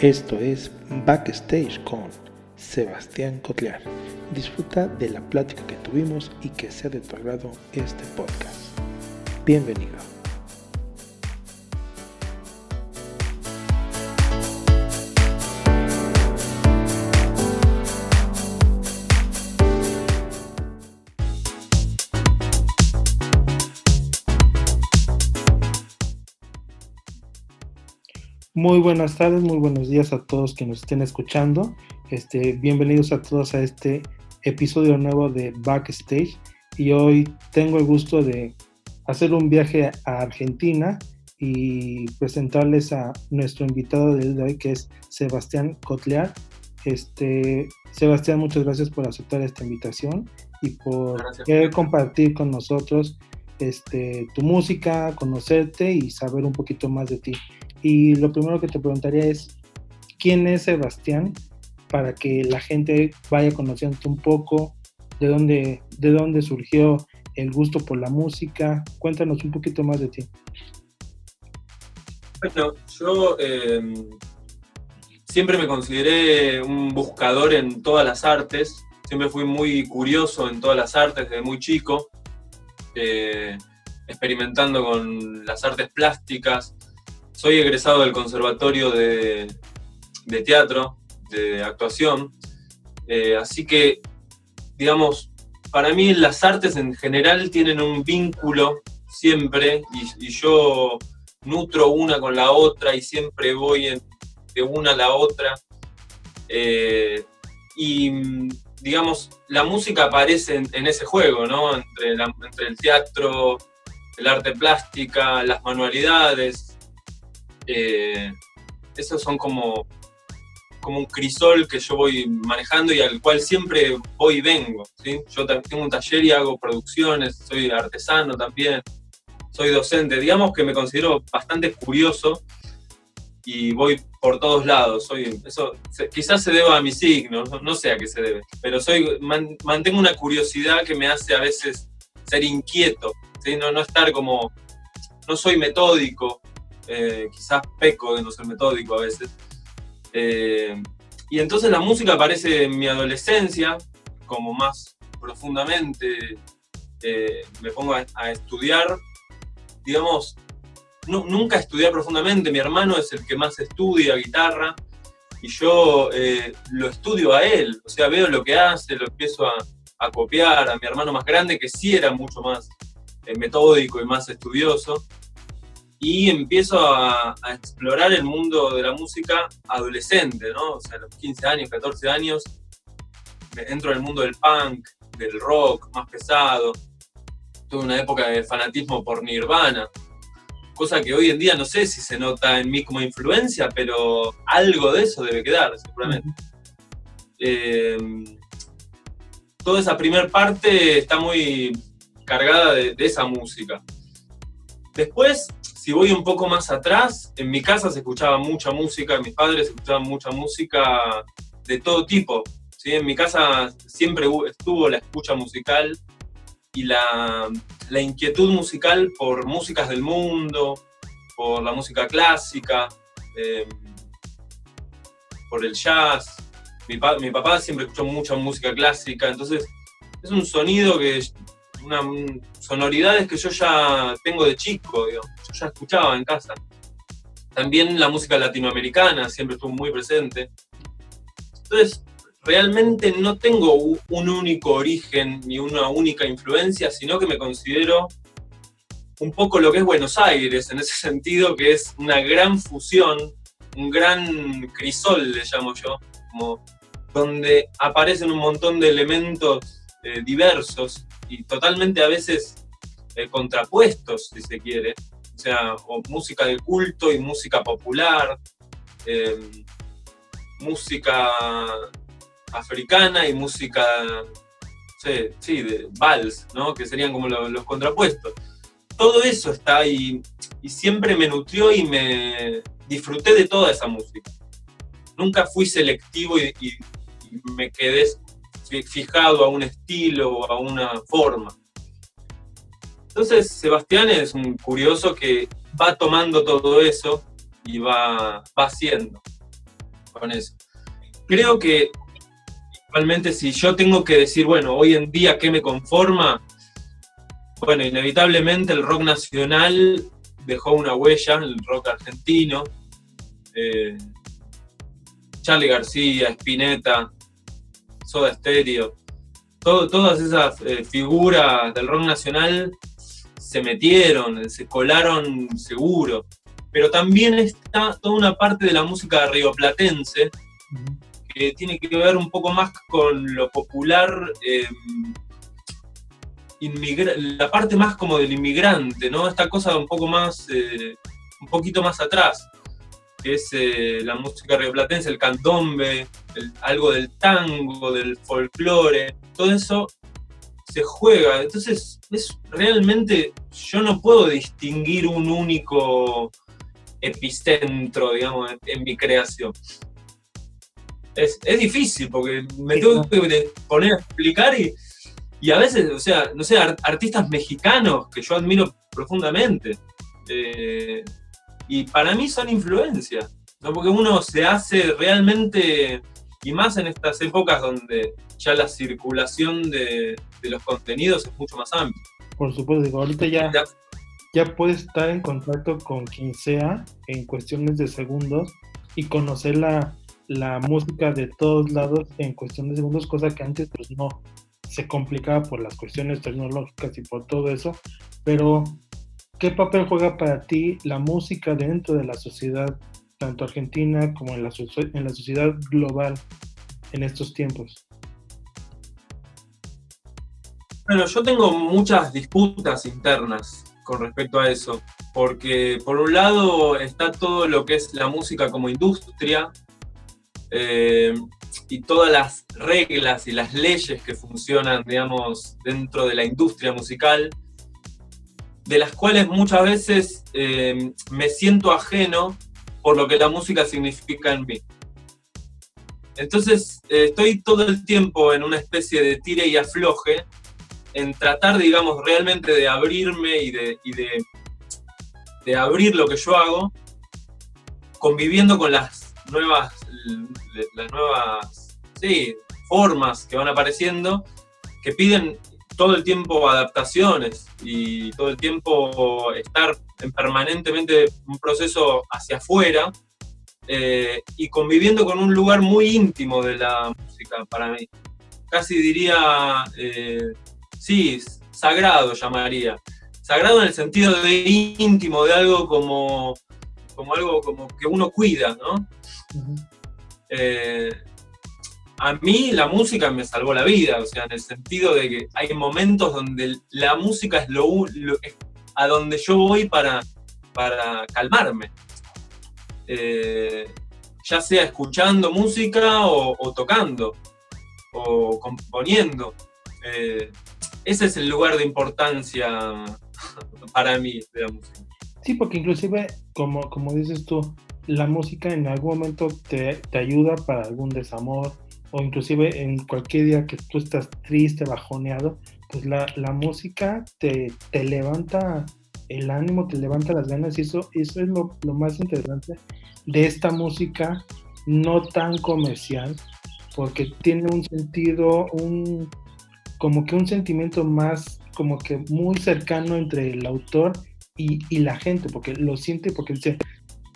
Esto es Backstage con Sebastián Cotlear. Disfruta de la plática que tuvimos y que sea de tu agrado este podcast. Bienvenido. Muy buenas tardes, muy buenos días a todos que nos estén escuchando. Este, bienvenidos a todos a este episodio nuevo de Backstage. Y hoy tengo el gusto de hacer un viaje a Argentina y presentarles a nuestro invitado de hoy, que es Sebastián Cotlear. Este, Sebastián, muchas gracias por aceptar esta invitación y por querer compartir con nosotros este, tu música, conocerte y saber un poquito más de ti. Y lo primero que te preguntaría es, ¿quién es Sebastián? Para que la gente vaya conociendo un poco de dónde, de dónde surgió el gusto por la música. Cuéntanos un poquito más de ti. Bueno, yo em, siempre me consideré un buscador en todas las artes. Siempre fui muy curioso en todas las artes desde muy chico, eh, experimentando con las artes plásticas, soy egresado del Conservatorio de, Teatro, de Actuación, eh, así que, digamos, para mí las artes en general tienen un vínculo siempre y, yo nutro una con la otra y siempre voy de una a la otra. Eh, y digamos, la música aparece en, ese juego, ¿no? Entre, entre, el teatro, el arte plástica, las manualidades, eh, esos son como, como un crisol que yo voy manejando y al cual siempre voy y vengo. ¿sí? Yo tengo un taller y hago producciones, soy artesano también, soy docente. Digamos que me considero bastante curioso y voy por todos lados. Soy, eso quizás se deba a mi signo, no, sé a qué se debe, pero soy, mantengo una curiosidad que me hace a veces ser inquieto, ¿sí? no, no estar como, no soy metódico, eh, quizás peco de no ser metódico a veces. Eh, y entonces la música aparece en mi adolescencia, como más profundamente eh, me pongo a, estudiar. Digamos, nunca estudié profundamente, mi hermano es el que más estudia guitarra y yo lo estudio a él, o sea, veo lo que hace, lo empiezo a, a copiar a mi hermano más grande, que sí era mucho más metódico y más estudioso y empiezo a, explorar el mundo de la música adolescente, ¿no? O sea, a los 15 años, 14 años, entro en el mundo del punk, del rock más pesado. Tuve una época de fanatismo por Nirvana, cosa que hoy en día no sé si se nota en mí como influencia, pero algo de eso debe quedar, seguramente. Eh, toda esa primera parte está muy cargada de, de esa música. Después si voy un poco más atrás, en mi casa se escuchaba mucha música, mis padres escuchaban mucha música de todo tipo. ¿sí? En mi casa siempre estuvo la escucha musical y la, inquietud musical por músicas del mundo, por la música clásica, em, por el jazz. Mi, mi, papá siempre escuchó mucha música clásica, entonces es un sonido que una, sonoridades que yo ya tengo de chico, yo ya escuchaba en casa. También la música latinoamericana siempre estuvo muy presente. Entonces, realmente no tengo un único origen ni una única influencia, sino que me considero un poco lo que es Buenos Aires, en ese sentido que es una gran fusión, un gran crisol, le llamo yo, donde aparecen un montón de elementos eh, diversos y totalmente a veces eh, contrapuestos, si se quiere. O sea, música de culto y música popular, em, música africana y música, sí, de vals, ¿no? que serían como los, contrapuestos. Todo eso está ahí y siempre me nutrió y me disfruté de toda esa música. Nunca fui selectivo y, y me quedé fijado a un estilo o a una forma. Entonces, Sebastián es un curioso que va tomando todo eso y va, va haciendo. con eso. Creo que realmente si yo tengo que decir, bueno, hoy en día, ¿qué me conforma? Bueno, inevitablemente el rock nacional dejó una huella, el rock argentino. Eh, Charlie García, Spinetta, Soda Stereo, todas esas eh, figuras del rock nacional se metieron, se colaron seguro. Pero también está toda una parte de la música rioplatense que tiene que ver un poco más con lo popular, em, la parte más como del inmigrante, ¿no? Esta cosa un poco más, eh, un poquito más atrás, es eh, la música rioplatense, el candombe, algo del tango, del folclore, todo eso se juega. Entonces, es realmente, yo no puedo distinguir un único epicentro, digamos, en, mi creación. Es, difícil porque me tengo que poner a explicar y, y, a veces, o sea, no sé, artistas mexicanos que yo admiro profundamente. Eh, y para mí son influencias, ¿no? porque uno se hace realmente, y más en estas épocas donde ya la circulación de, los contenidos es mucho más amplia. Por supuesto, ahorita ya, ya puedes estar en contacto con quien sea en cuestiones de segundos y conocer la, música de todos lados en cuestión de segundos, cosa que antes pues no se complicaba por las cuestiones tecnológicas y por todo eso, pero ¿qué papel juega para ti la música dentro de la sociedad, tanto argentina como en la, en sociedad global en estos tiempos? Bueno, yo tengo muchas disputas internas con respecto a eso, porque por un lado está todo lo que es la música como industria eh, y todas las reglas y las leyes que funcionan, digamos, dentro de la industria musical, de las cuales muchas veces eh, me siento ajeno por lo que la música significa en mí. Entonces eh, estoy todo el tiempo en una especie de tire y afloje en tratar, digamos, realmente de abrirme y de, de, abrir lo que yo hago, conviviendo con las nuevas, las nuevas formas que van apareciendo, que piden todo el tiempo adaptaciones y todo el tiempo estar en permanentemente un proceso hacia afuera eh, y conviviendo con un lugar muy íntimo de la música para mí. Casi diría eh, sí, sagrado llamaría. Sagrado en el sentido de íntimo, de algo como, como algo como que uno cuida, ¿no? Eh, a mí la música me salvó la vida, o sea, en el sentido de que hay momentos donde la música es lo, a donde yo voy para, para calmarme. Eh, ya sea escuchando música o, tocando o componiendo. Eh, ese es el lugar de importancia para mí de la música. Sí, porque inclusive, como, como dices tú, la música en algún momento te, te ayuda para algún desamor o inclusive en cualquier día que tú estás triste, bajoneado, pues la, la música te, te, levanta el ánimo, te levanta las ganas y eso, eso es lo, lo más interesante de esta música no tan comercial, porque tiene un sentido, un, como que un sentimiento más, como que muy cercano entre el autor y, y la gente, porque lo siente, porque dice,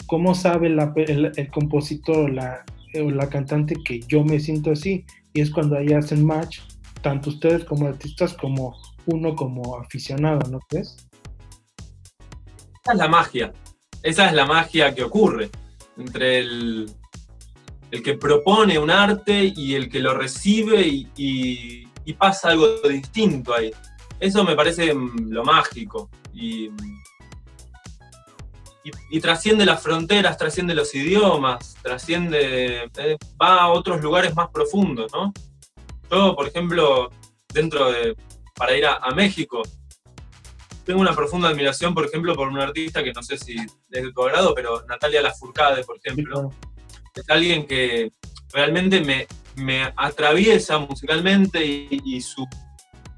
¿cómo sabe el, compositor la, o la cantante que yo me siento así? Y es cuando ahí hacen match, tanto ustedes como artistas, como uno como aficionado, ¿no crees? Esa es la magia, esa es la magia que ocurre entre el, el que propone un arte y el que lo recibe y, y pasa algo distinto ahí. Eso me parece mm, lo mágico y, y, trasciende las fronteras, trasciende los idiomas, trasciende, eh, va a otros lugares más profundos, ¿no? Yo, por ejemplo, dentro de, para ir a, México, tengo una profunda admiración, por ejemplo, por un artista que no sé si es de tu agrado, pero Natalia Lafourcade, por ejemplo, es alguien que realmente me, me atraviesa musicalmente y, su,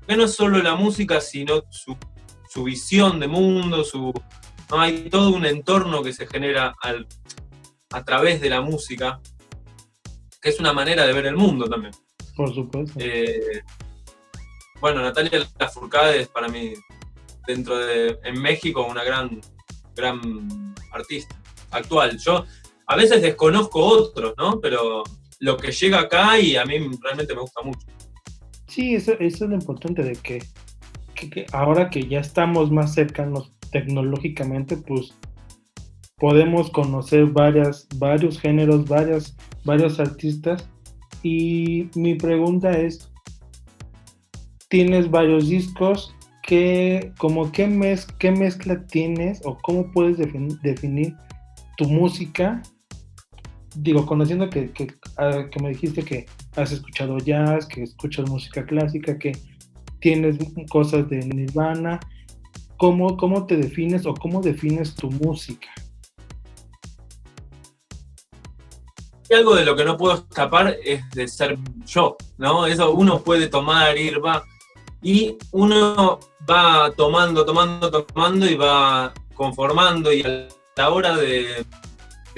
no solo la música, sino su, visión de mundo, su, hay todo un entorno que se genera al, a través de la música que es una manera de ver el mundo también. Por supuesto. Eh, bueno, Natalia Lafourcade es para mí, dentro de, en México, una gran, gran artista actual. Yo a veces desconozco otros, ¿no? Pero lo que llega acá y a mí realmente me gusta mucho. Sí, eso, eso es lo importante de que, que ahora que ya estamos más cercanos tecnológicamente, pues podemos conocer varias, varios géneros, varias, varios artistas. Y mi pregunta es, tienes varios discos, ¿qué, como qué, mez, qué mezcla tienes o cómo puedes definir tu música? Digo, conociendo que, ah, que, me dijiste que has escuchado jazz, que escuchas música clásica, que tienes cosas de Nirvana, ¿cómo, cómo te defines o cómo defines tu música? algo de lo que no puedo escapar es de ser yo, ¿no? Eso uno puede tomar, ir, va. Y uno va tomando, tomando, tomando y va conformando y a la hora de,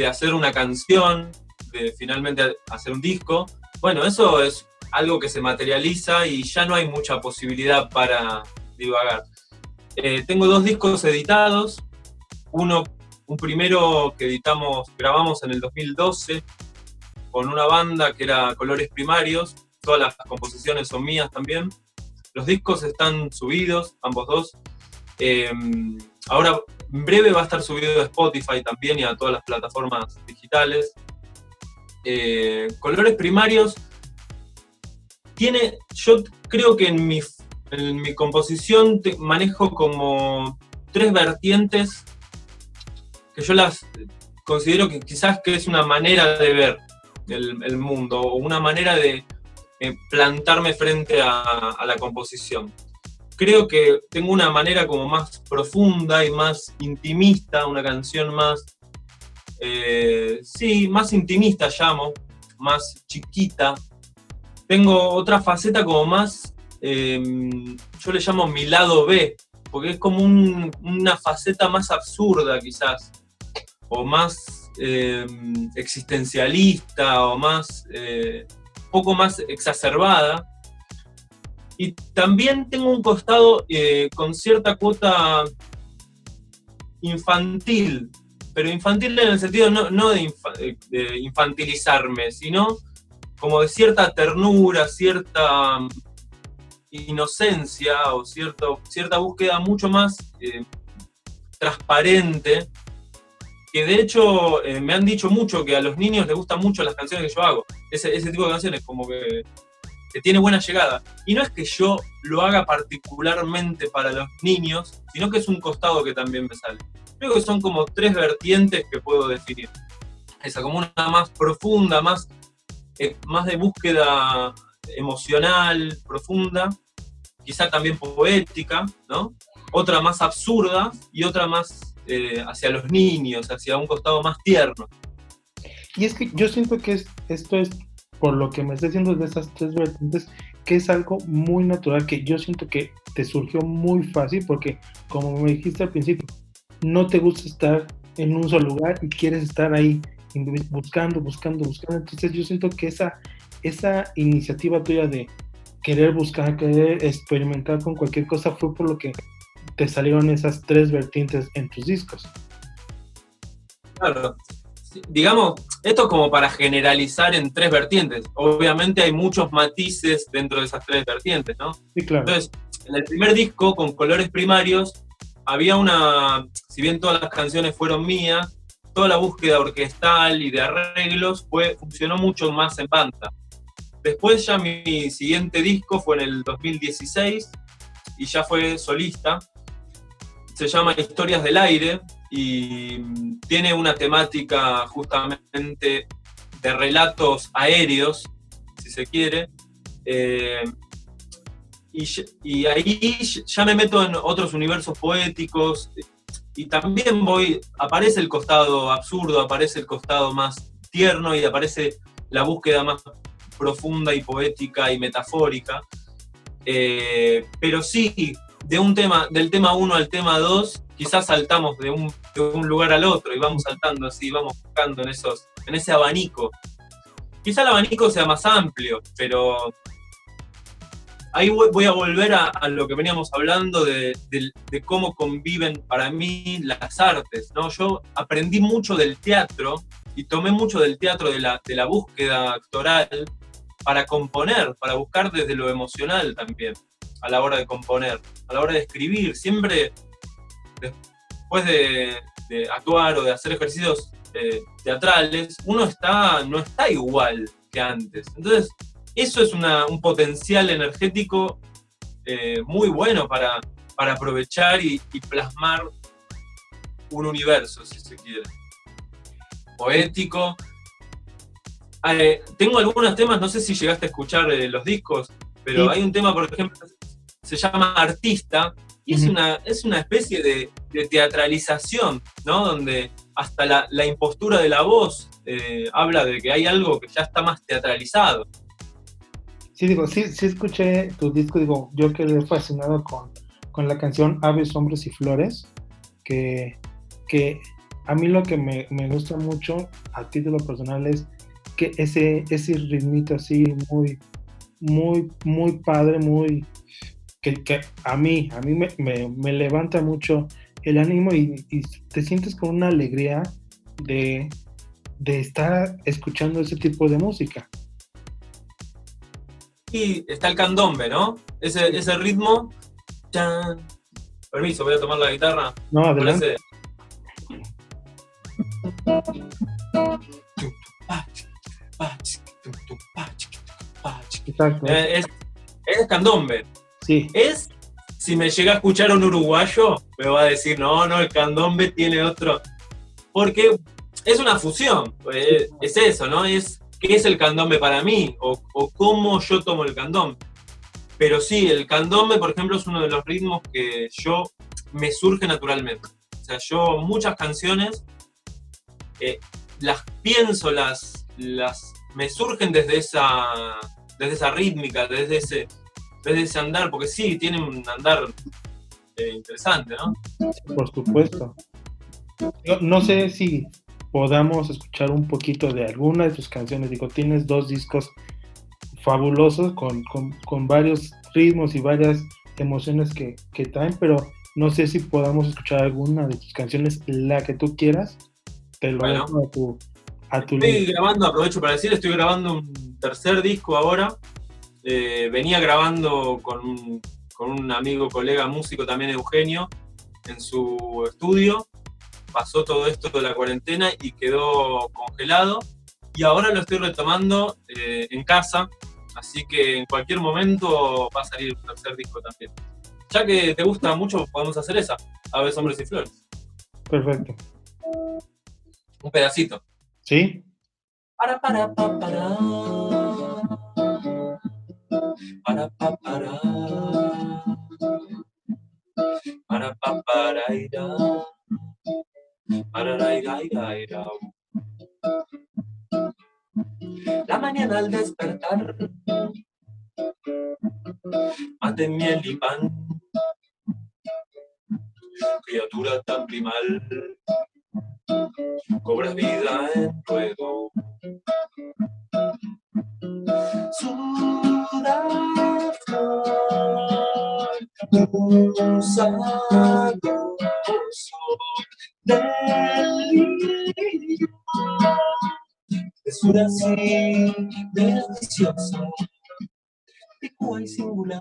hacer una canción, de finalmente hacer un disco, bueno, eso es algo que se materializa y ya no hay mucha posibilidad para divagar. Eh, tengo dos discos editados, uno, un primero que editamos, grabamos en el 2012, con una banda que era Colores Primarios, todas las composiciones son mías también. Los discos están subidos, ambos dos. Em, ahora, en breve va a estar subido a Spotify también y a todas las plataformas digitales. Eh, Colores Primarios tiene, yo creo que en mi, en mi composición manejo como tres vertientes que yo las considero que quizás que es una manera de ver el, mundo, o una manera de eh, plantarme frente a, la composición. Creo que tengo una manera como más profunda y más intimista, una canción más, eh, sí, más intimista llamo, más chiquita. Tengo otra faceta como más, em, yo le llamo mi lado B, porque es como una faceta más absurda quizás, o más eh, existencialista o más, eh, poco más exacerbada. Y también tengo un costado eh, con cierta cuota infantil, pero infantil en el sentido no, de, infantilizarme, sino como de cierta ternura, cierta inocencia o cierto, cierta búsqueda mucho más transparente que de hecho eh, me han dicho mucho que a los niños les gustan mucho las canciones que yo hago. Ese, tipo de canciones, como que, que, tiene buena llegada. Y no es que yo lo haga particularmente para los niños, sino que es un costado que también me sale. Creo que son como tres vertientes que puedo definir. Esa, como una más profunda, más, eh, más de búsqueda emocional, profunda, quizá también poética, ¿no? Otra más absurda y otra más eh, hacia los niños, hacia un costado más tierno. Y es que yo siento que esto es, por lo que me está diciendo de esas tres vertientes, que es algo muy natural, que yo siento que te surgió muy fácil, porque como me dijiste al principio, no te gusta estar en un solo lugar y quieres estar ahí buscando, buscando, buscando. Entonces yo siento que esa, esa iniciativa tuya de querer buscar, querer experimentar con cualquier cosa fue por lo que te salieron esas tres vertientes en tus discos. Claro. Digamos, esto es como para generalizar en tres vertientes. Obviamente hay muchos matices dentro de esas tres vertientes, ¿no? Sí, claro. Entonces, en el primer disco, con colores primarios, había una, si bien todas las canciones fueron mías, toda la búsqueda orquestal y de arreglos fue, funcionó mucho más en banda. Después ya mi siguiente disco fue en el 2016 y ya fue solista se llama Historias del Aire y tiene una temática justamente de relatos aéreos, si se quiere. Eh, y, ahí ya me meto en otros universos poéticos y también voy, aparece el costado absurdo, aparece el costado más tierno y aparece la búsqueda más profunda y poética y metafórica. Eh, pero sí, de un tema, del tema 1 al tema 2, quizás saltamos de un, de un, lugar al otro y vamos saltando así, vamos buscando en, esos, en ese abanico. quizá el abanico sea más amplio, pero ahí voy a volver a, lo que veníamos hablando de, cómo conviven para mí las artes. ¿no? Yo aprendí mucho del teatro y tomé mucho del teatro de la, de la búsqueda actoral para componer, para buscar desde lo emocional también, a la hora de componer, a la hora de escribir. Siempre después de, actuar o de hacer ejercicios eh, teatrales, uno está, no está igual que antes. Entonces, eso es un potencial energético eh, muy bueno para, para aprovechar y, plasmar un universo, si se quiere. Poético. Eh, tengo algunos temas, no sé si llegaste a escuchar eh, los discos, pero hay un tema, por ejemplo, se llama Artista, y es, una, es una especie de, teatralización, ¿no? Donde hasta la, impostura de la voz habla de que hay algo que ya está más teatralizado. Sí, digo, sí, sí escuché tu disco, digo, yo quedé fascinado con, con la canción Aves, Hombres y Flores, que, que a mí lo que me, me, gusta mucho a título personal es que ese, ese ritmito así muy, muy, muy padre, muy, que, que a mí, a mí me, me, me levanta mucho el ánimo y, y, te sientes con una alegría de, de estar escuchando ese tipo de música está el candombe, ¿no? Ese, ese ritmo. Permiso, voy a tomar la guitarra. No, adelante. Eh, es, es candombe. Sí. Es, si me llega a escuchar un uruguayo, me va a decir, no, no, el candombe tiene otro. Porque es una fusión, eh, es eso, ¿no? Es qué es el candombe para mí o, cómo yo tomo el candombe. Pero sí, el candombe, por ejemplo, es uno de los ritmos que yo me surge naturalmente. O sea, yo muchas canciones eh, las pienso, las, las me surgen desde esa, desde esa rítmica, desde ese, desde ese andar, porque sí, tienen un andar eh, interesante, ¿no? Por supuesto. no sé si podamos escuchar un poquito de alguna de tus canciones. Digo, tienes dos discos fabulosos con, con, varios ritmos y varias emociones que, que, traen, pero no sé si podamos escuchar alguna de tus canciones, la que tú quieras. Te lo bueno, a tu, a tu Estoy grabando, aprovecho para decir, estoy grabando un tercer disco ahora. Eh, venía grabando con un, con un amigo, colega músico también, Eugenio, en su estudio pasó todo esto de la cuarentena y quedó congelado. Y ahora lo estoy retomando eh, en casa, así que en cualquier momento va a salir un tercer disco también. Ya que te gusta mucho, podemos hacer esa, Aves, Hombres y Flores. Perfecto. Un pedacito. ¿Sí? Para, para, para, para. Para, para, para. Para, para, para, la mañana al despertar, mate miel y pan, criatura tan primal, cobra vida en fuego. Tesura así, deliciosa, y singular.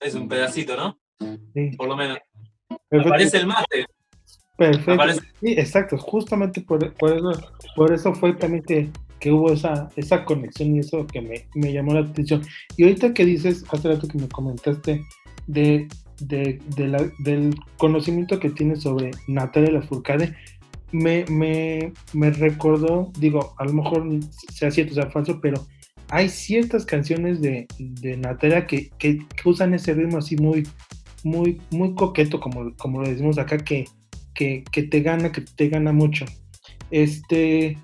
Es un pedacito, ¿no? Sí. Por lo menos. Aparece el mate. Perfecto. Sí, exacto. Justamente por, por, eso, por eso fue también que, que hubo esa, esa conexión y eso que me, me, llamó la atención. Y ahorita que dices, hace rato que me comentaste de de, del conocimiento que tiene sobre Natalia Lafourcade, me, me, me, recordó, digo, a lo mejor sea cierto, sea falso, pero hay ciertas canciones de, de Natalia que, que, usan ese ritmo así muy, muy, muy coqueto, como, como lo decimos acá, que, que, que te gana, que te gana mucho. Este.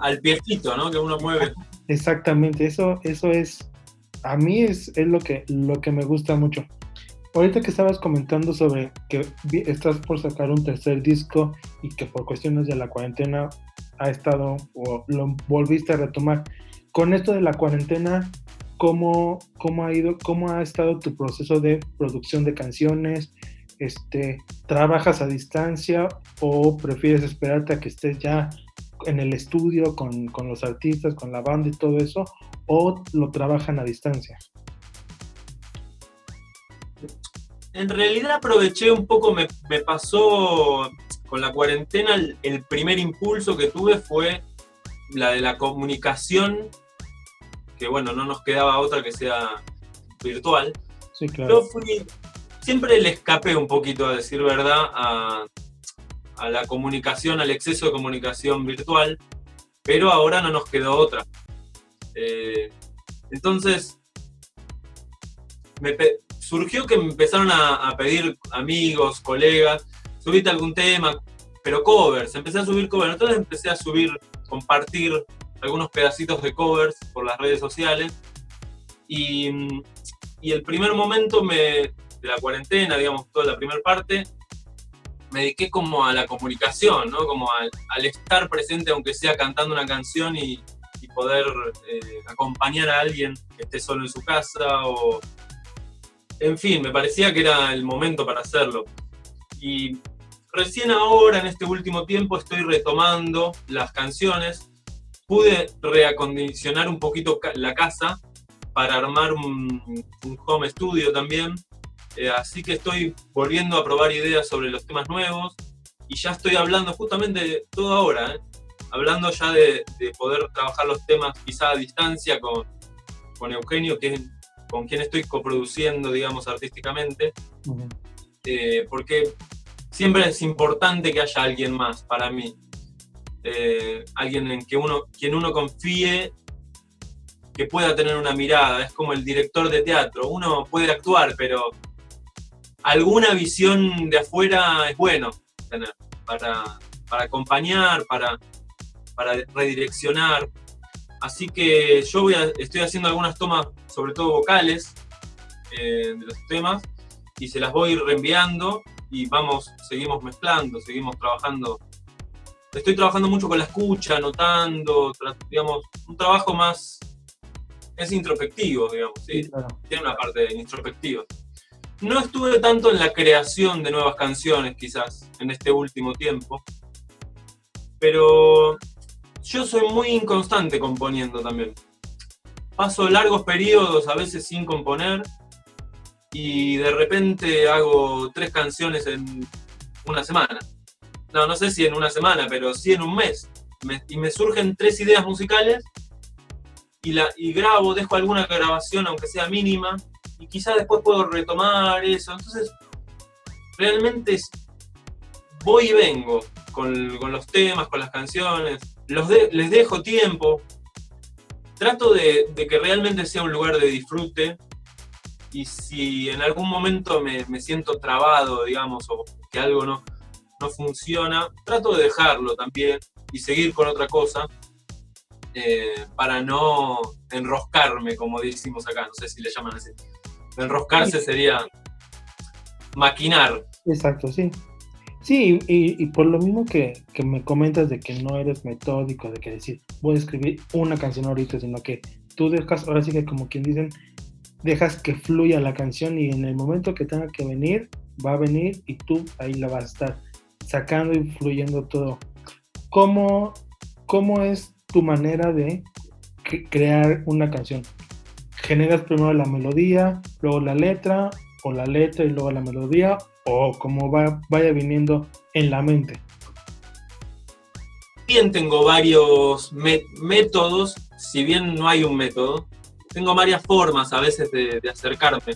Al piecito, ¿no? Que uno mueve. Exactamente, eso, eso es. A mí es, es lo, que, lo que me gusta mucho. Ahorita que estabas comentando sobre que estás por sacar un tercer disco y que por cuestiones de la cuarentena ha estado o lo volviste a retomar. Con esto de la cuarentena, ¿cómo, cómo ha ido, cómo ha estado tu proceso de producción de canciones? Este, ¿Trabajas a distancia o prefieres esperarte a que estés ya en el estudio con, con los artistas, con la banda y todo eso? ¿O lo trabajan a distancia? En realidad aproveché un poco, me, me pasó con la cuarentena, el, primer impulso que tuve fue la de la comunicación, que bueno, no nos quedaba otra que sea virtual. Sí, claro. Yo fui, siempre le escapé un poquito, a decir verdad, a, la comunicación, al exceso de comunicación virtual, pero ahora no nos quedó otra. Eh, entonces, me, surgió que me empezaron a, pedir amigos, colegas, subite algún tema, pero covers, empecé a subir covers, entonces empecé a subir, compartir algunos pedacitos de covers por las redes sociales y, el primer momento me, de la cuarentena, digamos, toda la primera parte, me dediqué como a la comunicación, ¿no? Como al, estar presente, aunque sea cantando una canción y, poder eh, acompañar a alguien que esté solo en su casa o, en fin, me parecía que era el momento para hacerlo. Y recién ahora, en este último tiempo, estoy retomando las canciones. Pude reacondicionar un poquito la casa para armar un, home studio también. Eh, así que estoy volviendo a probar ideas sobre los temas nuevos y ya estoy hablando justamente todo ahora, ¿eh? hablando ya de, poder trabajar los temas quizá a distancia con, con Eugenio, que es con quien estoy coproduciendo, digamos, artísticamente, eh, porque siempre es importante que haya alguien más para mí, eh, alguien en que uno, quien uno confíe que pueda tener una mirada, es como el director de teatro, uno puede actuar, pero alguna visión de afuera es bueno tener, para, acompañar, para, para redireccionar. Así que yo voy estoy haciendo algunas tomas, sobre todo vocales, eh, de los temas, y se las voy reenviando y vamos, seguimos mezclando, seguimos trabajando. Estoy trabajando mucho con la escucha, anotando, digamos, un trabajo más, es introspectivo, digamos, ¿sí? Tiene una parte introspectiva. No estuve tanto en la creación de nuevas canciones, quizás, en este último tiempo, pero yo soy muy inconstante componiendo también. Paso largos periodos a veces sin componer y de repente hago tres canciones en una semana. No, no sé si en una semana, pero sí en un mes. y me surgen tres ideas musicales y, la, y grabo, dejo alguna grabación aunque sea mínima y quizás después puedo retomar eso. Entonces, realmente voy y vengo con, con los temas, con las canciones les dejo tiempo, trato de, que realmente sea un lugar de disfrute y si en algún momento me, siento trabado, digamos, o que algo no, no funciona, trato de dejarlo también y seguir con otra cosa eh, para no enroscarme, como decimos acá, no sé si le llaman así. Enroscarse sería maquinar. Exacto, sí. Sí, y, por lo mismo que, me comentas de que no eres metódico, de que decir, voy a escribir una canción ahorita, sino que tú dejas, ahora sí que como quien dicen, dejas que fluya la canción y en el momento que tenga que venir, va a venir y tú ahí la vas a estar sacando y fluyendo todo. ¿Cómo, cómo es tu manera de crear una canción? ¿Generas primero la melodía, luego la letra, o la letra y luego la melodía, o como va, vaya viniendo en la mente. Bien, tengo varios métodos, si bien no hay un método, tengo varias formas a veces de, acercarme.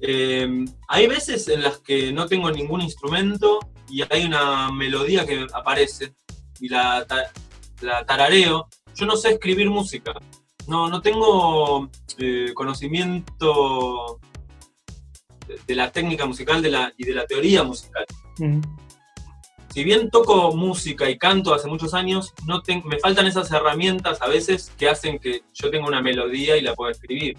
Em, hay veces en las que no tengo ningún instrumento y hay una melodía que aparece y la, la tarareo. Yo no sé escribir música, no, no tengo eh, conocimiento de la técnica musical de la, y de la teoría musical. Si bien toco música y canto hace muchos años, no me faltan esas herramientas a veces que hacen que yo tenga una melodía y la pueda escribir.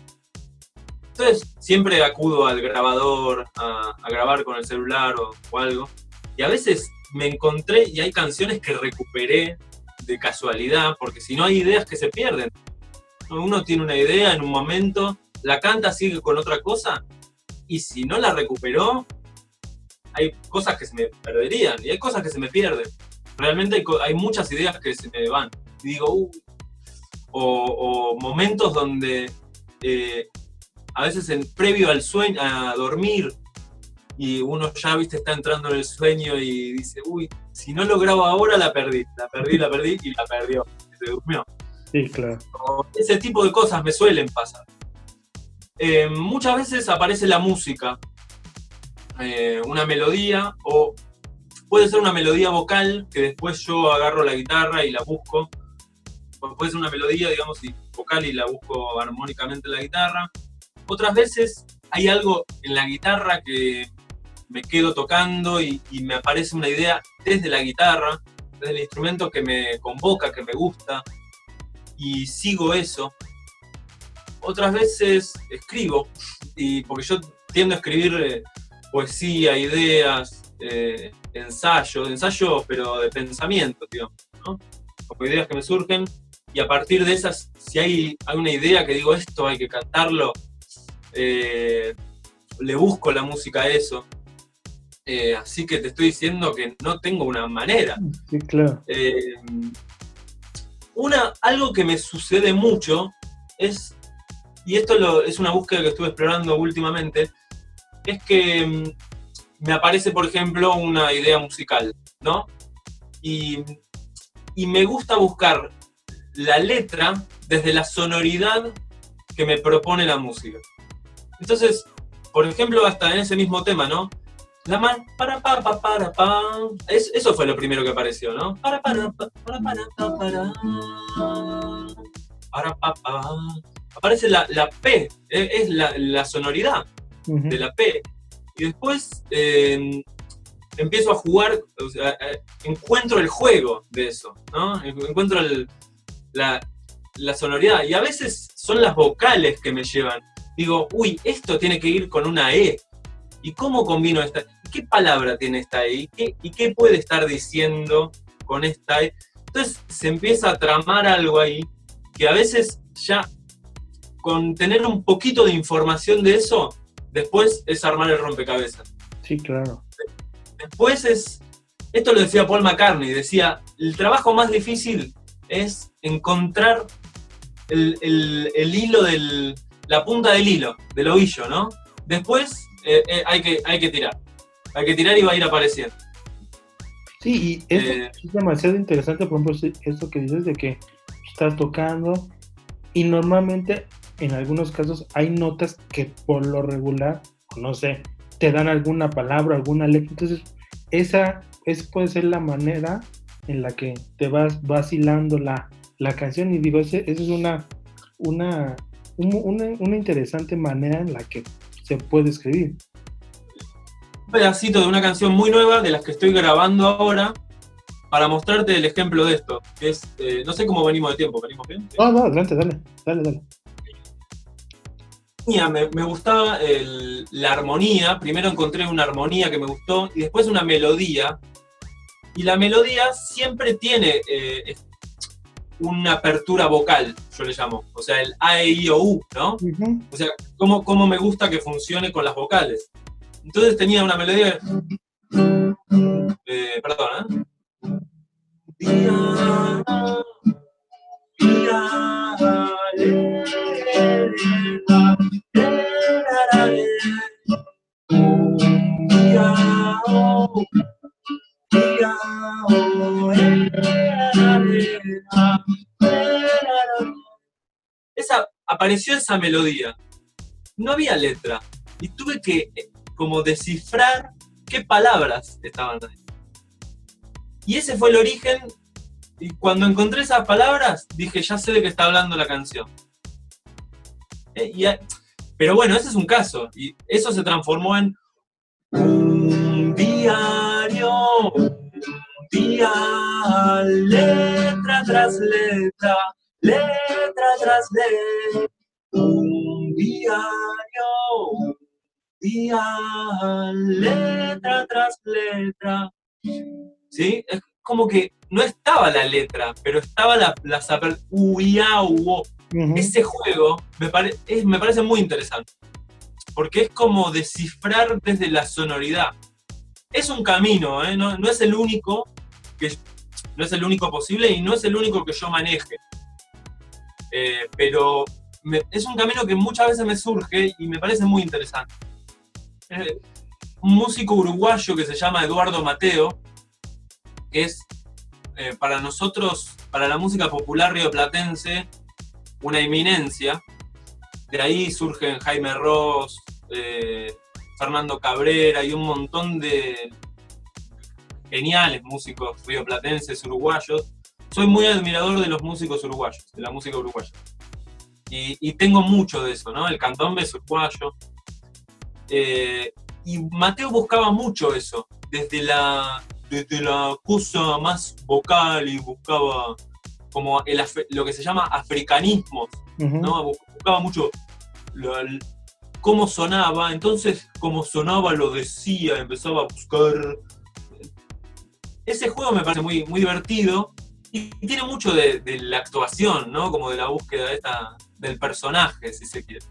Entonces siempre acudo al grabador a, grabar con el celular o, algo. Y a veces me encontré y hay canciones que recuperé de casualidad, porque si no hay ideas que se pierden. Uno tiene una idea en un momento, la canta, sigue con otra cosa, y si no la recuperó, hay cosas que se me perderían y hay cosas que se me pierden. Realmente hay, muchas ideas que se me van. Y digo, uh, o, momentos donde eh, a veces en, previo al sueño, a dormir, y uno ya, viste, está entrando en el sueño y dice, uy, si no lo grabo ahora, la perdí, la perdí, la perdí y la perdió. Se durmió. Sí, claro. ese tipo de cosas me suelen pasar. Eh, muchas veces aparece la música, eh, una melodía, o puede ser una melodía vocal que después yo agarro la guitarra y la busco. puede ser una melodía, digamos, vocal y la busco armónicamente en la guitarra. Otras veces hay algo en la guitarra que me quedo tocando y, me aparece una idea desde la guitarra, desde el instrumento que me convoca, que me gusta, y sigo eso. Otras veces escribo, y porque yo tiendo a escribir eh, poesía, ideas, eh, ensayos, ensayos pero de pensamiento, digamos, ¿no? Como ideas que me surgen, y a partir de esas, si hay, hay una idea que digo, esto hay que cantarlo, eh, le busco la música a eso. Eh, así que te estoy diciendo que no tengo una manera. Sí, claro. Eh, una, algo que me sucede mucho es, y esto es una búsqueda que estuve explorando últimamente, es que mm, me aparece, por ejemplo, una idea musical, ¿no? Y, y me gusta buscar la letra desde la sonoridad que me propone la música. Entonces, por ejemplo, hasta en ese mismo tema, ¿no? La man, para, para, para, para, para. eso fue lo primero que apareció, ¿no? Para, para, para, para, para, para. Para, para, Aparece la, la P, eh, es la, la sonoridad de la P. Y después em, empiezo a jugar, o sea, eh, encuentro el juego de eso, ¿no? Encuentro el, la, la sonoridad. Y a veces son las vocales que me llevan. Digo, uy, esto tiene que ir con una E. ¿Y cómo combino esta? ¿Qué palabra tiene esta E? ¿Y qué, puede estar diciendo con esta E? Entonces se empieza a tramar algo ahí que a veces ya con tener un poquito de información de eso, después es armar el rompecabezas. Sí, claro. Después es, esto lo decía Paul McCartney, decía, el trabajo más difícil es encontrar el, el hilo del, la punta del hilo, del ovillo, ¿no? Después eh, eh, hay, que, hay que tirar. Hay que tirar y va a ir apareciendo. Sí, y eso eh, es demasiado interesante, por ejemplo, esto que dices de que estás tocando y normalmente en algunos casos hay notas que por lo regular, no sé, te dan alguna palabra, alguna letra. Entonces, esa es, puede ser la manera en la que te vas vacilando la, la canción. Y digo, esa es una, una, una, una interesante manera en la que se puede escribir. Un pedacito de una canción muy nueva de las que estoy grabando ahora para mostrarte el ejemplo de esto. es, eh, no sé cómo venimos de tiempo, ¿venimos bien? No, no, adelante, dale, dale, dale. Me, me gustaba la armonía, primero encontré una armonía que me gustó y después una melodía. Y la melodía siempre tiene eh, una apertura vocal, yo le llamo. O sea, el A, E, I, O, U, ¿no? O sea, cómo, cómo me gusta que funcione con las vocales. Entonces tenía una melodía. Eh, perdón, esa, apareció esa melodía. No había letra. Y tuve que eh, como descifrar qué palabras estaban ahí. Y ese fue el origen. Y cuando encontré esas palabras, dije, ya sé de qué está hablando la canción. Eh, pero bueno, ese es un caso. Y eso se transformó en un diario, un día, letra tras letra, letra tras letra, un diario, día, letra tras letra. ¿Sí? Es como que no estaba la letra, pero estaba la, la Ese juego me, me parece muy interesante, porque es como descifrar desde la sonoridad. Es un camino, ¿eh? no, no, es el único que no es el único posible y no es el único que yo maneje. Eh, pero es un camino que muchas veces me surge y me parece muy interesante. Eh, un músico uruguayo que se llama Eduardo Mateo, que es eh, para nosotros, para la música popular rioplatense, una eminencia. De ahí surgen Jaime Ross, Fernando Cabrera y un montón de geniales músicos rioplatenses, uruguayos. Soy muy admirador de los músicos uruguayos, de la música uruguaya. Y, tengo mucho de eso, ¿no? El candombe es uruguayo. Eh, y Mateo buscaba mucho eso, desde la, desde la cosa más vocal y buscaba como lo que se llama africanismos, ¿no? Buscaba mucho cómo sonaba, entonces cómo sonaba lo decía, empezaba a buscar. Ese juego me parece muy, muy divertido y tiene mucho de, la actuación, ¿no? Como de la búsqueda esta, del personaje, si se quiere.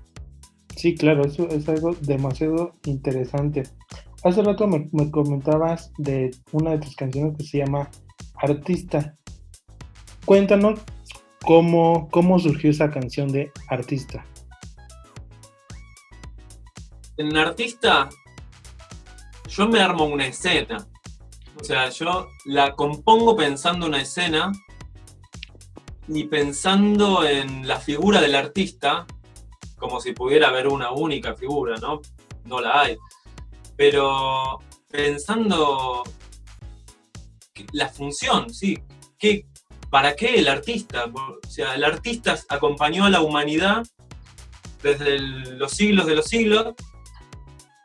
Sí, claro, eso es algo demasiado interesante. Hace rato me, comentabas de una de tus canciones que se llama Artista. Cuéntanos cómo, cómo surgió esa canción de Artista. En Artista, yo me armo una escena. O sea, yo la compongo pensando una escena y pensando en la figura del artista, como si pudiera haber una única figura, ¿no? No la hay. Pero pensando la función, ¿sí? ¿Qué, ¿Para qué el artista? O sea, el artista acompañó a la humanidad desde los siglos de los siglos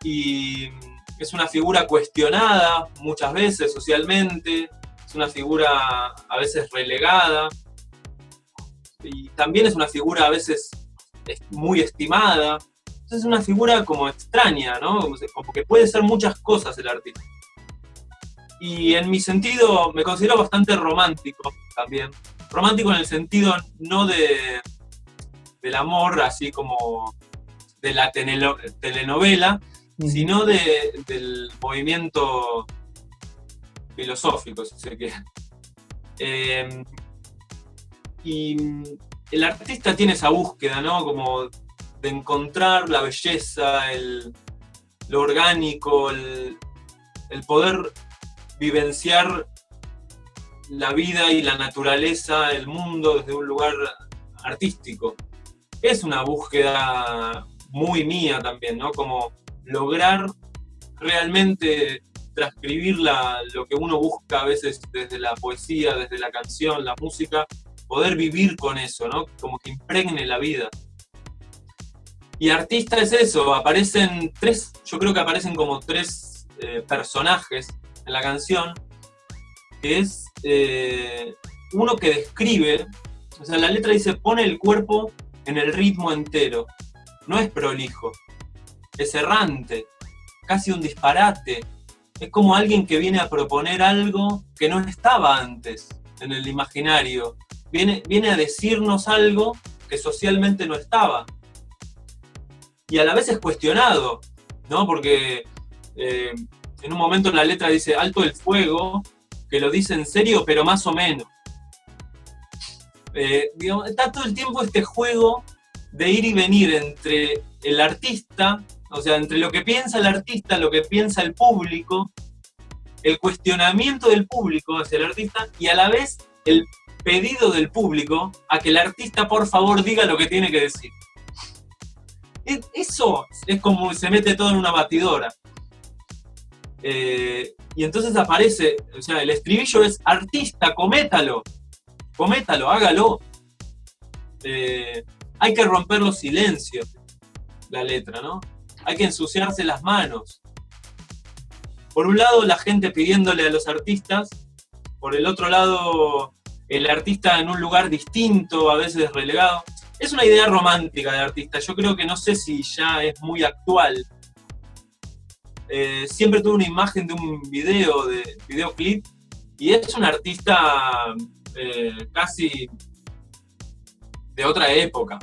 y es una figura cuestionada muchas veces socialmente, es una figura a veces relegada, y también es una figura a veces muy estimada. Entonces es una figura como extraña, ¿no? Como que puede ser muchas cosas el artista. Y en mi sentido me considero bastante romántico también. Romántico en el sentido no de del amor, así como de la telenovela, sino del movimiento filosófico, si se quiere. Eh, y el artista tiene esa búsqueda, ¿no? Como de encontrar la belleza, el, lo orgánico, el, poder vivenciar la vida y la naturaleza, el mundo desde un lugar artístico. Es una búsqueda muy mía también, ¿no? Como lograr realmente transcribir lo que uno busca a veces desde la poesía, desde la canción, la música, poder vivir con eso, ¿no? Como que impregne la vida. Y artista es eso, aparecen tres, yo creo que aparecen como tres eh, personajes en la canción, que es eh, uno que describe, o sea, la letra dice, pone el cuerpo en el ritmo entero, no es prolijo, es errante, casi un disparate, es como alguien que viene a proponer algo que no estaba antes en el imaginario, viene, a decirnos algo que socialmente no estaba. Y a la vez es cuestionado, ¿no? Porque eh, en un momento en la letra dice alto el fuego, que lo dice en serio, pero más o menos. Eh, está todo el tiempo este juego de ir y venir entre el artista, o sea, entre lo que piensa el artista, lo que piensa el público, el cuestionamiento del público hacia el artista y a la vez el pedido del público a que el artista por favor diga lo que tiene que decir. E, eso es como se mete todo en una batidora. Eh, y entonces aparece, o sea, el estribillo es artista, cométalo, cométalo, hágalo. Eh, hay que romper los silencios, la letra, ¿no? Hay que ensuciarse las manos. Por un lado, la gente pidiéndole a los artistas, por el otro lado, el artista en un lugar distinto, a veces relegado. Es una idea romántica de artista, yo creo que no sé si ya es muy actual. Eh, siempre tuve una imagen de un video, de videoclip, y es un artista eh, casi de otra época.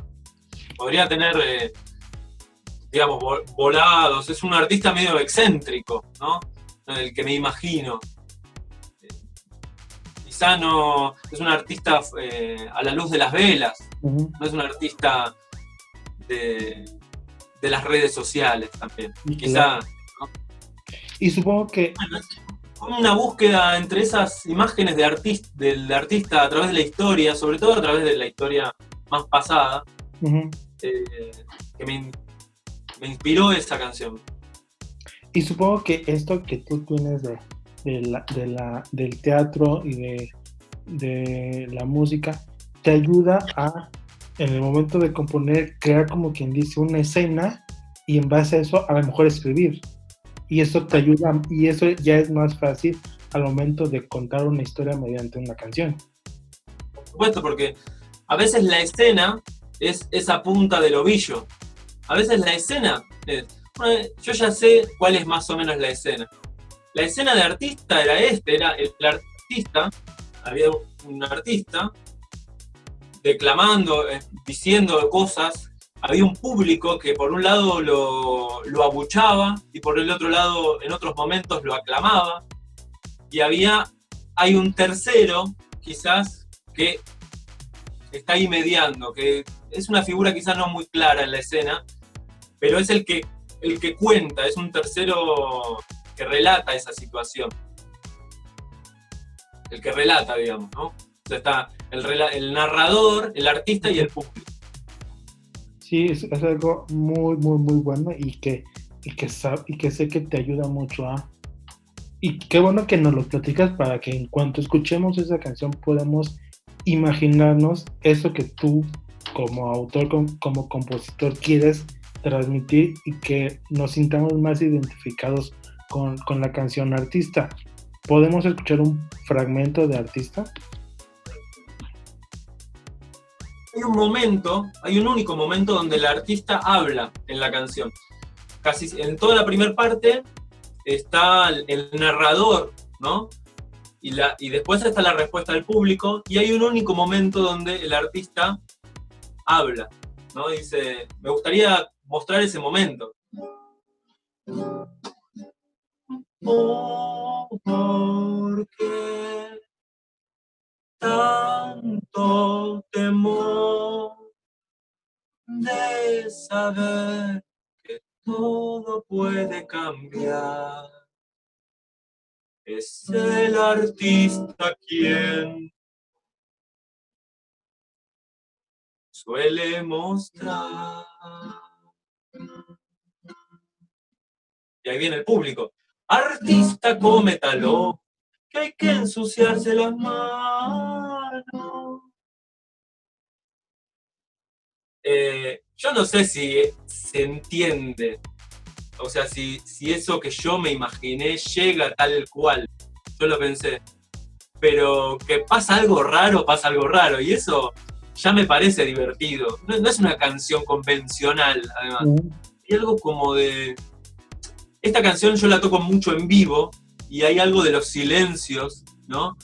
Podría tener, eh, digamos, volados. Es un artista medio excéntrico, ¿no? El que me imagino. Quizá no es un artista a la luz de las velas, no es un artista de, las redes sociales también. Quizá. Y supongo que una búsqueda entre esas imágenes de artista, del artista a través de la historia, sobre todo a través de la historia más pasada, eh, que me, inspiró esa canción. Y supongo que esto que tú tienes de, la, del teatro y de, de la música te ayuda a, en el momento de componer, crear como quien dice una escena y en base a eso a lo mejor escribir y eso te ayuda y eso ya es más fácil al momento de contar una historia mediante una canción. Por supuesto, porque a veces la escena es esa punta del ovillo. A veces la escena es, yo ya sé cuál es más o menos la escena. La escena de artista era este, era el artista, había un artista declamando, eh, diciendo cosas había un público que por un lado lo, abuchaba y por el otro lado en otros momentos lo aclamaba. Y había, hay un tercero quizás que está ahí mediando, que es una figura quizás no muy clara en la escena, pero es el que, el que cuenta, es un tercero que relata esa situación. El que relata, digamos, ¿no? O sea, está el, narrador, el artista y el público. Sí, es, algo muy, muy, muy bueno y que, y que, y que sé que te ayuda mucho a... Y qué bueno que nos lo platicas para que en cuanto escuchemos esa canción podamos imaginarnos eso que tú como autor, como, compositor quieres transmitir y que nos sintamos más identificados con, la canción artista. ¿Podemos escuchar un fragmento de artista? hay un momento, hay un único momento donde el artista habla en la canción. Casi en toda la primera parte está el narrador, ¿no? Y, y después está la respuesta del público, y hay un único momento donde el artista habla, ¿no? Dice, me gustaría mostrar ese momento. Porque tanto temor de saber que todo puede cambiar. Es el artista quien suele mostrar. Y ahí viene el público. Artista cómetalo, que hay que ensuciarse las manos. Eh, yo no sé si se entiende, o sea, si, si eso que yo me imaginé llega tal cual, yo lo pensé, pero que pasa algo raro, pasa algo raro, y eso ya me parece divertido. No, es una canción convencional, además. Y algo como de... Esta canción yo la toco mucho en vivo, y hay algo de los silencios, ¿no?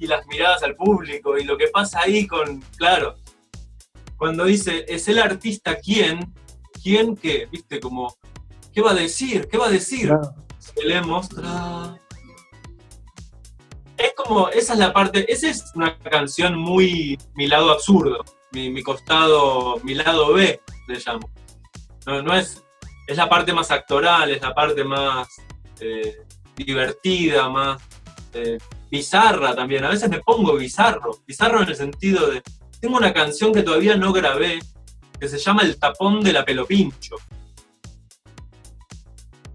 y las miradas al público y lo que pasa ahí con, claro, cuando dice, es el artista quién, quién qué, viste, como, ¿qué va a decir? ¿Qué va a decir? Se le muestra. Es como, esa es la parte, esa es una canción muy mi lado absurdo, mi, costado, mi lado B, le llamo. No, no es es la parte más actoral, es la parte más eh, divertida, más eh, bizarra también. A veces me pongo bizarro, bizarro en el sentido de, tengo una canción que todavía no grabé, que se llama El tapón de la pelopincho.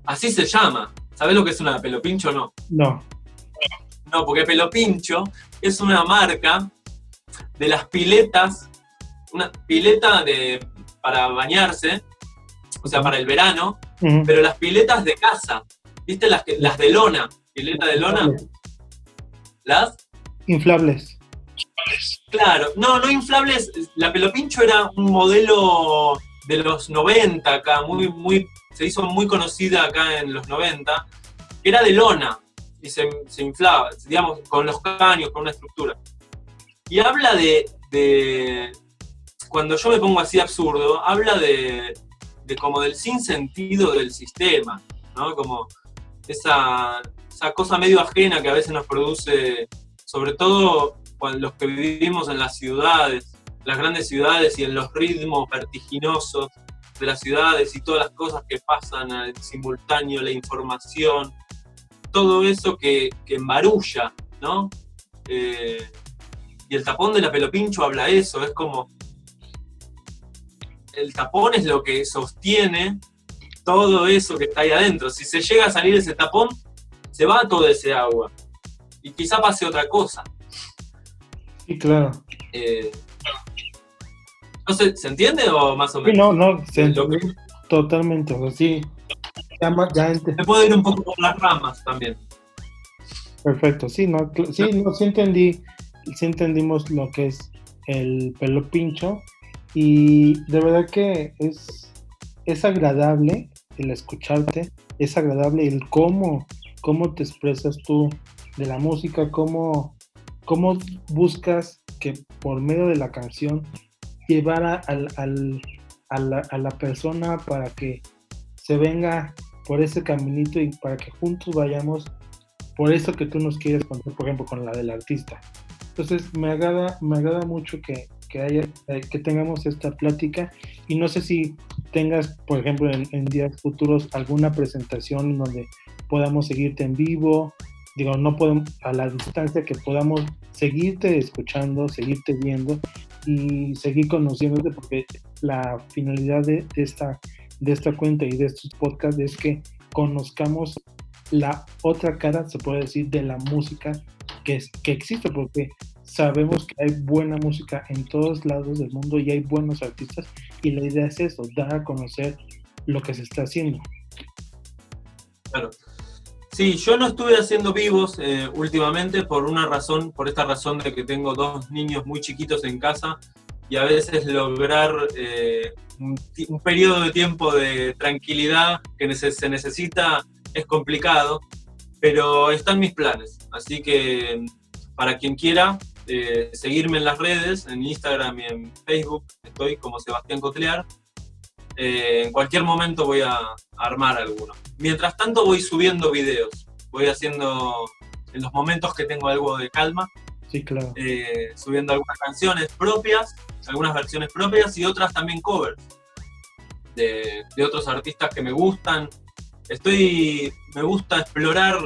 Así se llama. ¿Sabes lo que es una pelopincho o no? No. No, porque pelopincho es una marca de las piletas, una pileta de, para bañarse, o sea, para el verano, pero las piletas de casa, ¿viste? Las, las de lona, pileta de lona. ¿Las? Inflables. Claro, no, no inflables. La Pelopincho era un modelo de los 90 acá, muy, muy, se hizo muy conocida acá en los 90, era de lona. y se, inflaba, digamos, con los caños, con una estructura. Y habla de, cuando yo me pongo así absurdo, habla de, de como del sinsentido del sistema, ¿no? Como esa, esa cosa medio ajena que a veces nos produce, sobre todo los que vivimos en las ciudades, las grandes ciudades y en los ritmos vertiginosos de las ciudades y todas las cosas que pasan al simultáneo, la información, todo eso que, que embarulla, ¿no? Eh, y el tapón de la pelopincho habla eso, es como. El tapón es lo que sostiene todo eso que está ahí adentro. Si se llega a salir ese tapón, se va todo ese agua. Y quizá pase otra cosa. Sí, claro. Eh, no sé, ¿se entiende o más o menos? Sí, no, no, se entiende totalmente. O sí, ya, Me puedo ir un poco por las ramas también. Perfecto, sí, no, sí, no, sí entendí, sí entendimos lo que es el pelo pincho y de verdad que es, es agradable el escucharte, es agradable el cómo, cómo te expresas tú de la música, cómo, cómo buscas que por medio de la canción llevar a, la, a la persona para que se venga por ese caminito y para que juntos vayamos por eso que tú nos quieres contar, por ejemplo, con la del artista. Entonces, me agrada, me agrada mucho que, eh, que tengamos esta plática. Y no sé si tengas, por ejemplo, en, días futuros alguna presentación donde podamos seguirte en vivo, digo, no podemos, a la distancia que podamos seguirte escuchando, seguirte viendo y seguir conociéndote porque la finalidad de, de esta de esta cuenta y de estos podcasts es que conozcamos la otra cara, se puede decir, de la música que, es, que existe, porque sabemos que hay buena música en todos lados del mundo y hay buenos artistas y la idea es eso, dar a conocer lo que se está haciendo. Claro. Sí, yo no estuve haciendo vivos eh, últimamente por una razón, por esta razón de que tengo dos niños muy chiquitos en casa y a veces lograr eh, un, periodo de tiempo de tranquilidad que se necesita es complicado, pero están mis planes. Así que para quien quiera eh, seguirme en las redes, en Instagram y en Facebook, estoy como Sebastián Cotlear. Eh, en cualquier momento voy a armar alguno. Mientras tanto voy subiendo videos, voy haciendo en los momentos que tengo algo de calma, sí, claro. subiendo algunas canciones propias algunas versiones propias y otras también covers de, otros artistas que me gustan. Estoy, me gusta explorar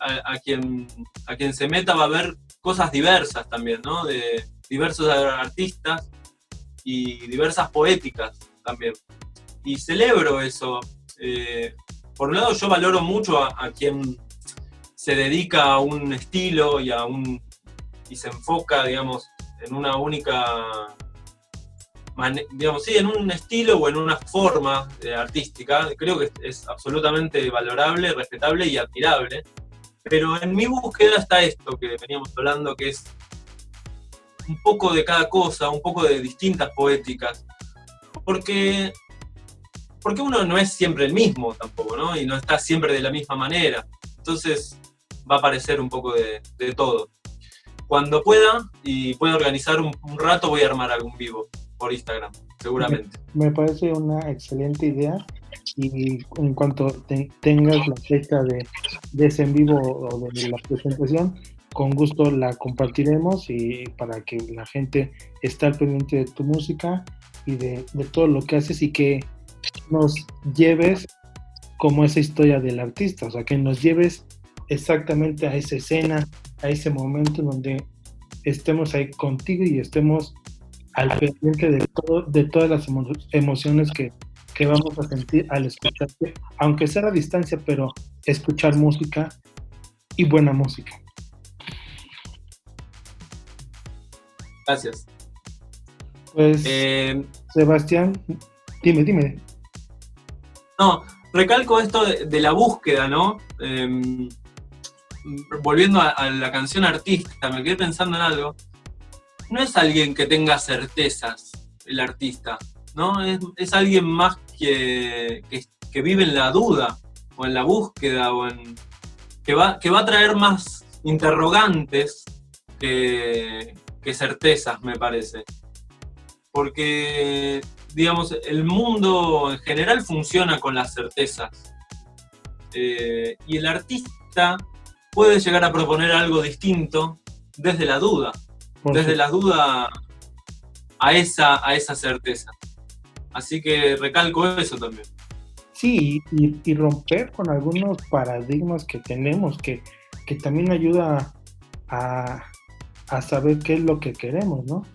a, quien, a quien se meta, va a ver cosas diversas también, ¿no? De diversos artistas y diversas poéticas también. Y celebro eso. Eh, por un lado, yo valoro mucho a, quien se dedica a un estilo y a un y se enfoca, digamos, en una única digamos, sí, en un estilo o en una forma eh, artística, creo que es absolutamente valorable, respetable y admirable. Pero en mi búsqueda está esto que veníamos hablando, que es un poco de cada cosa, un poco de distintas poéticas. Porque, porque uno no es siempre el mismo tampoco, ¿no? Y no está siempre de la misma manera. Entonces va a aparecer un poco de, todo. Cuando pueda y pueda organizar un rato, voy a armar algún vivo por Instagram, seguramente. Me, parece una excelente idea y en cuanto tengas la fecha de, de, ese en vivo o de la presentación, con gusto la compartiremos y para que la gente esté al pendiente de tu música y de, de todo lo que haces y que nos lleves como esa historia del artista, o sea, que nos lleves exactamente a esa escena, a ese momento donde estemos ahí contigo y estemos al pendiente de, todo, de todas las emociones que, que vamos a sentir al escucharte, aunque sea a distancia, pero escuchar música y buena música. Gracias. Pues, eh, Sebastián, dime, dime. No, recalco esto de, la búsqueda, ¿no? Em, volviendo a, a, la canción artista, me quedé pensando en algo no es alguien que tenga certezas, el artista, ¿no? Es, alguien más que, que, vive en la duda, o en la búsqueda, o en, que, va, que va a traer más interrogantes que, que certezas, me parece. Porque, digamos, el mundo en general funciona con las certezas. Eh, y el artista puede llegar a proponer algo distinto desde la duda, desde la duda a esa, a esa certeza. Así que recalco eso también. Sí, y, romper con algunos paradigmas que tenemos, que, que también ayuda a, a, saber qué es lo que queremos, ¿no?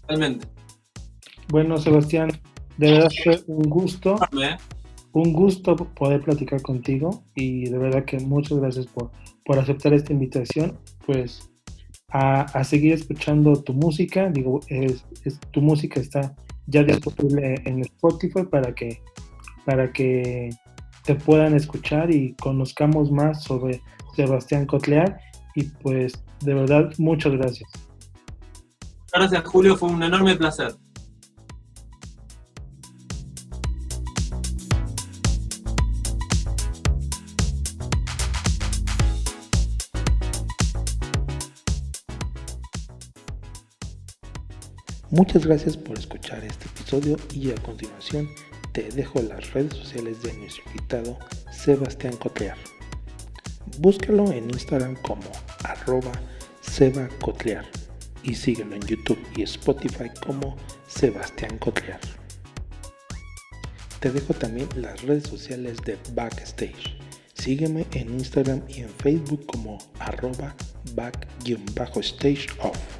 Totalmente. Bueno, Sebastián, de verdad fue un gusto. Un gusto poder platicar contigo y de verdad que muchas gracias por, por aceptar esta invitación. Pues a, seguir escuchando tu música. Digo, es, tu música está ya disponible en Spotify para que, para que te puedan escuchar y conozcamos más sobre Sebastián Cotlear. Y pues de verdad, muchas gracias. Gracias Julio, fue un enorme placer. Muchas gracias por escuchar este episodio y a continuación te dejo las redes sociales de nuestro invitado Sebastián Cotlear. Búscalo en Instagram como arroba sebacotlear y síguelo en YouTube y Spotify como Sebastián Cotlear. Te dejo también las redes sociales de Backstage. Sígueme en Instagram y en Facebook como arroba back-stage off.